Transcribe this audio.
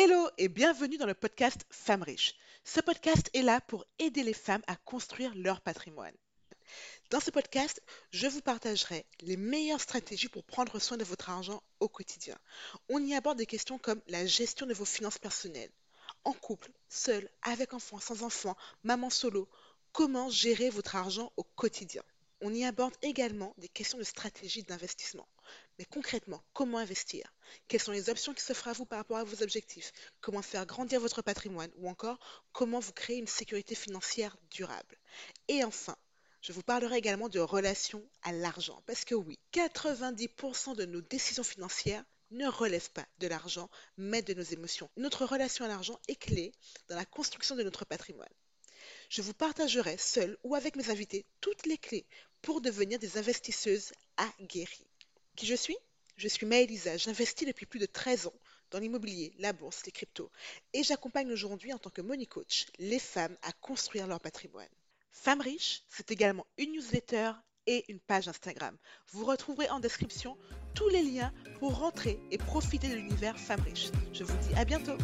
Hello et bienvenue dans le podcast Femmes riches. Ce podcast est là pour aider les femmes à construire leur patrimoine. Dans ce podcast, je vous partagerai les meilleures stratégies pour prendre soin de votre argent au quotidien. On y aborde des questions comme la gestion de vos finances personnelles, en couple, seul, avec enfant, sans enfant, maman solo, comment gérer votre argent au quotidien. On y aborde également des questions de stratégie d'investissement. Mais concrètement, comment investir? Quelles sont les options qui s'offrent à vous par rapport à vos objectifs? Comment faire grandir votre patrimoine? Ou encore, comment vous créer une sécurité financière durable? Et enfin, je vous parlerai également de relation à l'argent. Parce que oui, 90% de nos décisions financières ne relèvent pas de l'argent, mais de nos émotions. Notre relation à l'argent est clé dans la construction de notre patrimoine. Je vous partagerai seul ou avec mes invités toutes les clés pour devenir des investisseuses aguerries. Qui je suis? Je suis Maëlisa, j'investis depuis plus de 13 ans dans l'immobilier, la bourse, les cryptos et j'accompagne aujourd'hui en tant que money coach les femmes à construire leur patrimoine. Femmes riches, c'est également une newsletter et une page Instagram. Vous retrouverez en description tous les liens pour rentrer et profiter de l'univers Femmes riches. Je vous dis à bientôt